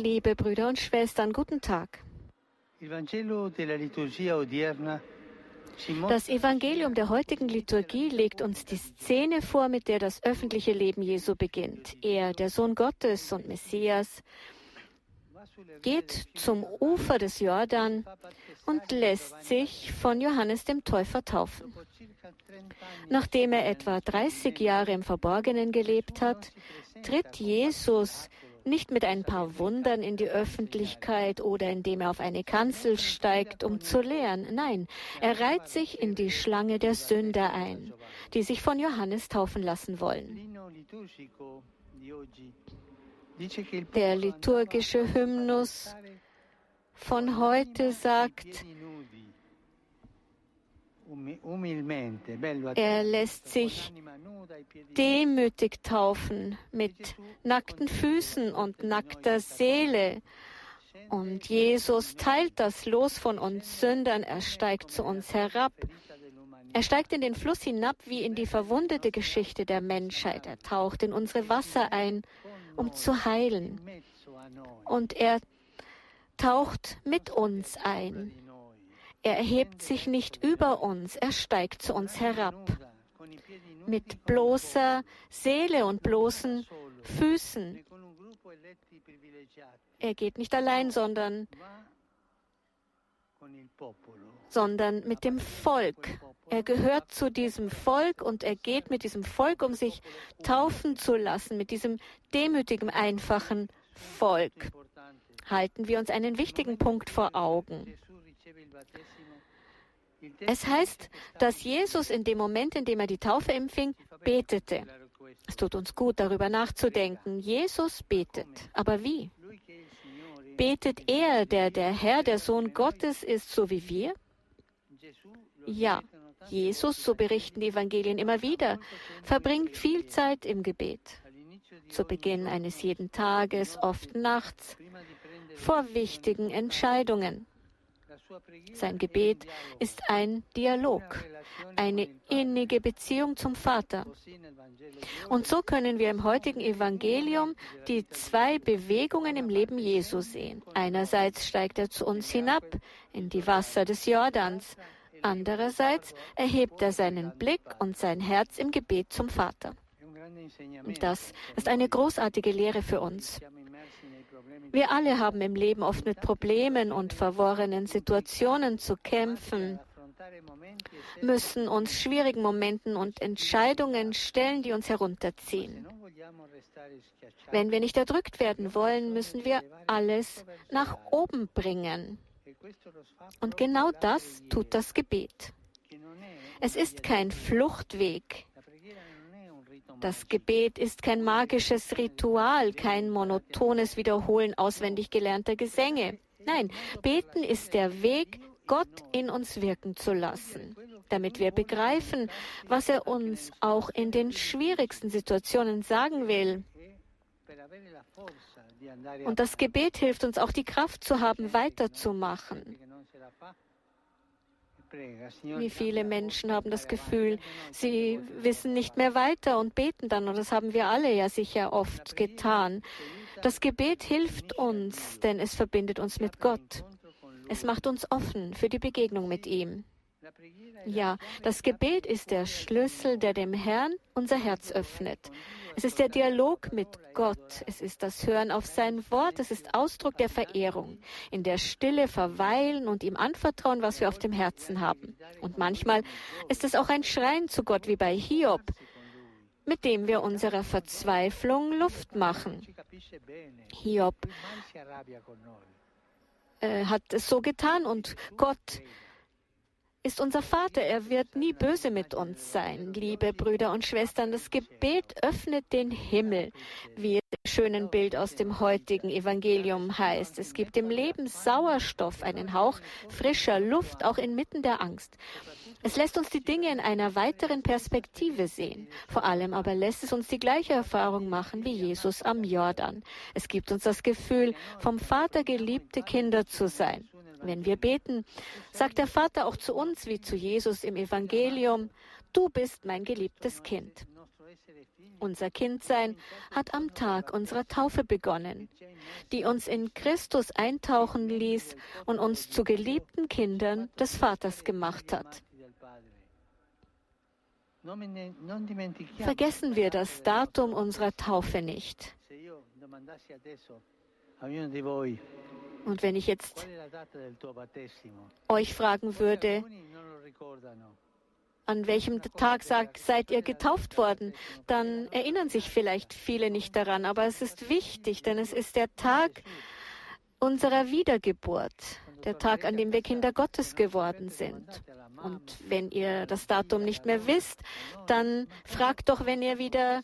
Liebe Brüder und Schwestern, guten Tag. Das Evangelium der heutigen Liturgie legt uns die Szene vor, mit der das öffentliche Leben Jesu beginnt. Er, der Sohn Gottes und Messias, geht zum Ufer des Jordan und lässt sich von Johannes dem Täufer taufen. Nachdem er etwa 30 Jahre im Verborgenen gelebt hat, tritt Jesus nicht mit ein paar Wundern in die Öffentlichkeit oder indem er auf eine Kanzel steigt, um zu lehren. Nein, er reiht sich in die Schlange der Sünder ein, die sich von Johannes taufen lassen wollen. Der liturgische Hymnus von heute sagt, er lässt sich demütig taufen mit nackten Füßen und nackter Seele. Und Jesus teilt das Los von uns Sündern. Er steigt zu uns herab. Er steigt in den Fluss hinab wie in die verwundete Geschichte der Menschheit. Er taucht in unsere Wasser ein, um zu heilen. Und er taucht mit uns ein. Er erhebt sich nicht über uns, er steigt zu uns herab. Mit bloßer Seele und bloßen Füßen. Er geht nicht allein, sondern, sondern mit dem Volk. Er gehört zu diesem Volk und er geht mit diesem Volk, um sich taufen zu lassen, mit diesem demütigen, einfachen Volk. Halten wir uns einen wichtigen Punkt vor Augen. Es heißt, dass Jesus in dem Moment, in dem er die Taufe empfing, betete. Es tut uns gut, darüber nachzudenken. Jesus betet. Aber wie? Betet er, der der Herr, der Sohn Gottes ist, so wie wir? Ja, Jesus, so berichten die Evangelien immer wieder, verbringt viel Zeit im Gebet. Zu Beginn eines jeden Tages, oft nachts, vor wichtigen Entscheidungen. Sein Gebet ist ein Dialog, eine innige Beziehung zum Vater. Und so können wir im heutigen Evangelium die zwei Bewegungen im Leben Jesu sehen. Einerseits steigt er zu uns hinab in die Wasser des Jordans. Andererseits erhebt er seinen Blick und sein Herz im Gebet zum Vater. das ist eine großartige Lehre für uns. Wir alle haben im Leben oft mit Problemen und verworrenen Situationen zu kämpfen, müssen uns schwierigen Momenten und Entscheidungen stellen, die uns herunterziehen. Wenn wir nicht erdrückt werden wollen, müssen wir alles nach oben bringen. Und genau das tut das Gebet. Es ist kein Fluchtweg. Das. Gebet ist kein magisches Ritual, kein monotones Wiederholen auswendig gelernter Gesänge. Nein, beten ist der Weg, Gott in uns wirken zu lassen, damit wir begreifen, was er uns auch in den schwierigsten Situationen sagen will. Und das Gebet hilft uns auch die Kraft zu haben, weiterzumachen. Wie viele Menschen haben das Gefühl, sie wissen nicht mehr weiter und beten dann. Und das haben wir alle ja sicher oft getan. Das Gebet hilft uns, denn es verbindet uns mit Gott. Es macht uns offen für die Begegnung mit ihm. Ja, das Gebet ist der Schlüssel, der dem Herrn unser Herz öffnet. Es ist der Dialog mit Gott. Es ist das Hören auf sein Wort. Es ist Ausdruck der Verehrung. In der Stille verweilen und ihm anvertrauen, was wir auf dem Herzen haben. Und manchmal ist es auch ein Schreien zu Gott wie bei Hiob, mit dem wir unserer Verzweiflung Luft machen. Hiob äh, hat es so getan und Gott ist unser Vater. Er wird nie böse mit uns sein. Liebe Brüder und Schwestern, das Gebet öffnet den Himmel, wie es im schönen Bild aus dem heutigen Evangelium heißt. Es gibt dem Leben Sauerstoff, einen Hauch frischer Luft, auch inmitten der Angst. Es lässt uns die Dinge in einer weiteren Perspektive sehen. Vor allem aber lässt es uns die gleiche Erfahrung machen wie Jesus am Jordan. Es gibt uns das Gefühl, vom Vater geliebte Kinder zu sein. Wenn wir beten, sagt der Vater auch zu uns wie zu Jesus im Evangelium, du bist mein geliebtes Kind. Unser Kindsein hat am Tag unserer Taufe begonnen, die uns in Christus eintauchen ließ und uns zu geliebten Kindern des Vaters gemacht hat. Vergessen wir das Datum unserer Taufe nicht. Und wenn ich jetzt euch fragen würde, an welchem Tag seid ihr getauft worden, dann erinnern sich vielleicht viele nicht daran. Aber es ist wichtig, denn es ist der Tag unserer Wiedergeburt, der Tag, an dem wir Kinder Gottes geworden sind. Und wenn ihr das Datum nicht mehr wisst, dann fragt doch, wenn ihr wieder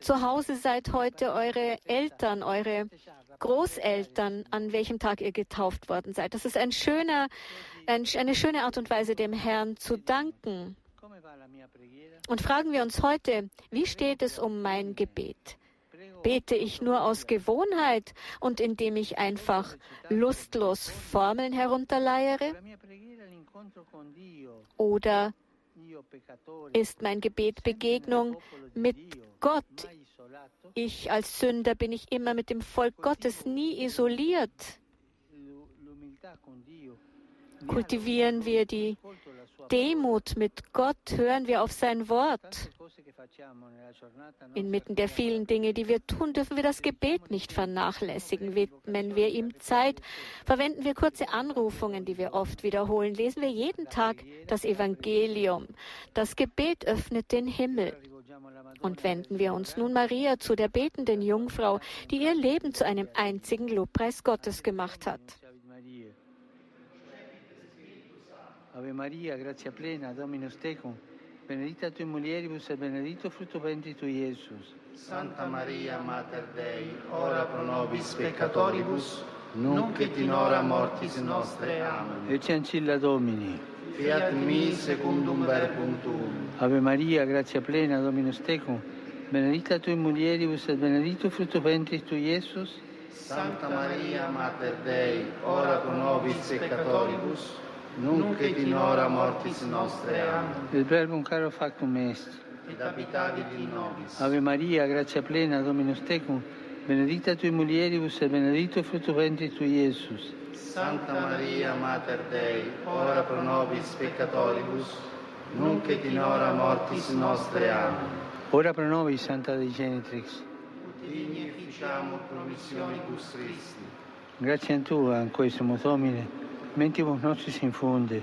zu Hause seid, heute eure Eltern, eure Großeltern, an welchem Tag ihr getauft worden seid. Das ist ein schöner, ein, eine schöne Art und Weise, dem Herrn zu danken. Und fragen wir uns heute, wie steht es um mein Gebet? Bete ich nur aus Gewohnheit und indem ich einfach lustlos Formeln herunterleiere? Oder ist mein Gebet Begegnung mit Gott? Ich als Sünder bin ich immer mit dem Volk Gottes nie isoliert. Kultivieren wir die Demut mit Gott, hören wir auf sein Wort. Inmitten der vielen Dinge, die wir tun, dürfen wir das Gebet nicht vernachlässigen. Widmen wir ihm Zeit, verwenden wir kurze Anrufungen, die wir oft wiederholen, lesen wir jeden Tag das Evangelium. Das Gebet öffnet den Himmel. Und wenden wir uns nun Maria zu, der betenden Jungfrau, die ihr Leben zu einem einzigen Lobpreis Gottes gemacht hat. Ave Maria, grazia plena, Dominus tecum, benedicta tui mulieribus et benedictus fructus ventris tui, Iesus. Santa Maria, Mater Dei, ora pro nobis peccatoribus, nunc et in hora mortis nostre. Amen. Ecce ancilla Domini. Fiat mi secundum verbum tuum. Ave Maria, grazia plena, Dominus tecum, benedicta tui mulieribus et benedictus fructus ventris tui, Iesus. Santa Maria, Mater Dei, ora pro nobis peccatoribus, nunc et in hora mortis nostre. Amen. Il verbum caro factum est. Et habitavit in nobis. Ave Maria, grazia plena, Dominus tecum, benedicta tui mulieribus et benedictus fructus ventris tui, Iesus. Santa Maria, Mater Dei, ora pro nobis peccatoribus, nunc et in hora mortis nostre. Amen. Ora pro nobis, Santa Dei Genitrix. Digni ficiamur promissionibus Christi. Grazie a Tua, in questo Domine, mentibus nostris infunde,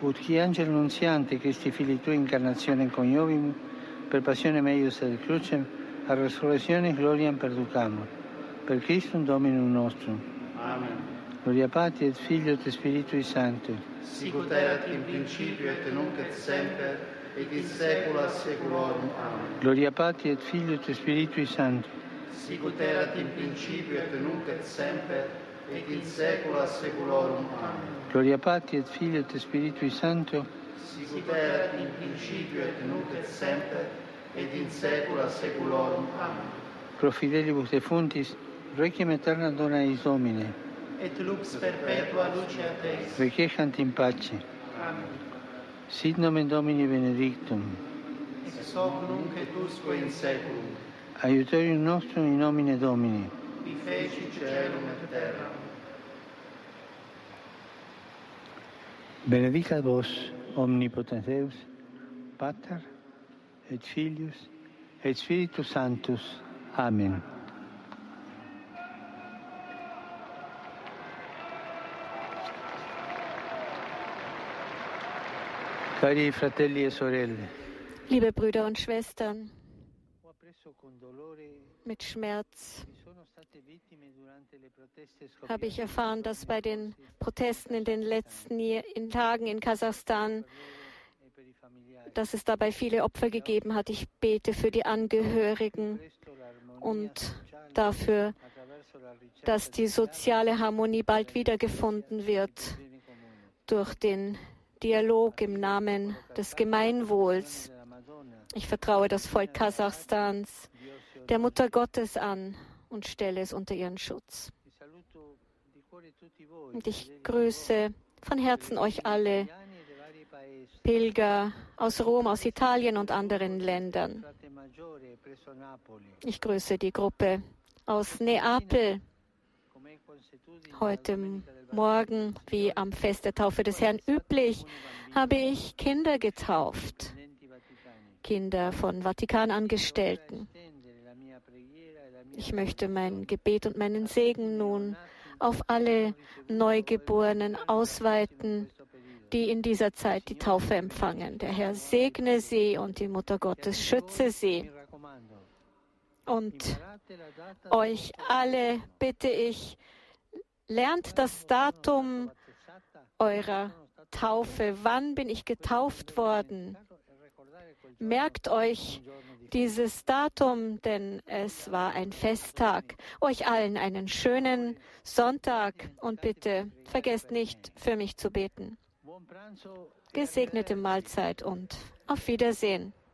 ut qui angelo nunziante Christi Fili Tui incarnazione coniovim, per passione meius et crucem, a resurrectione gloriam perducamur. Per Christum Dominum nostrum. Amen. Gloria Patri et Filio et Spiritui Sancto. Sicut erat in principio et nunc et semper, et in saecula saeculorum. Amen. Gloria Patri et Filio et Spiritui Sancto. Sicut erat in principio et nunc et semper, et in saecula saeculorum. Amen. Gloria Patri et Filio et Spiritui Sancto. Sicut erat in principio et nunc et semper, et in saecula saeculorum. Amen. Pro fidelibus defuntis, requiem aeterna dona eis Domine. Et lux perpetua luceat eis. Requiescant in pace. Amen. Sit nomen Domini benedictum. Ex hoc nunc et usque in saeculum. Aiutorium nostrum in nomine Domini. Qui feci celum et terra. Benedicat vos, omnipotens Deus, Pater, et Filius, et Spiritus Sanctus. Amen. Cari fratelli e sorelle, Liebe Brüder und Schwestern, mit Schmerz habe ich erfahren, dass bei den Protesten in den letzten Tagen in Kasachstan, dass es dabei viele Opfer gegeben hat. Ich bete für die Angehörigen und dafür, dass die soziale Harmonie bald wiedergefunden wird durch den Dialog im Namen des Gemeinwohls. Ich vertraue das Volk Kasachstans der Mutter Gottes an und stelle es unter ihren Schutz. Und ich grüße von Herzen euch alle italiani e dei vari Pilger aus Rom, aus Italien und anderen Ländern. Ich grüße die Gruppe aus Neapel. Heute Morgen, wie am Fest der Taufe des Herrn üblich, habe ich Kinder getauft. Kinder von Vatikanangestellten. Ich möchte mein Gebet und meinen Segen nun auf alle Neugeborenen ausweiten, die in dieser Zeit die Taufe empfangen. Der Herr segne sie und die Mutter Gottes schütze sie. Und euch alle bitte ich, lernt das Datum eurer Taufe. Wann bin ich getauft worden? Merkt euch dieses Datum, denn es war ein Festtag. Euch allen einen schönen Sonntag und bitte vergesst nicht, für mich zu beten. Gesegnete Mahlzeit und auf Wiedersehen.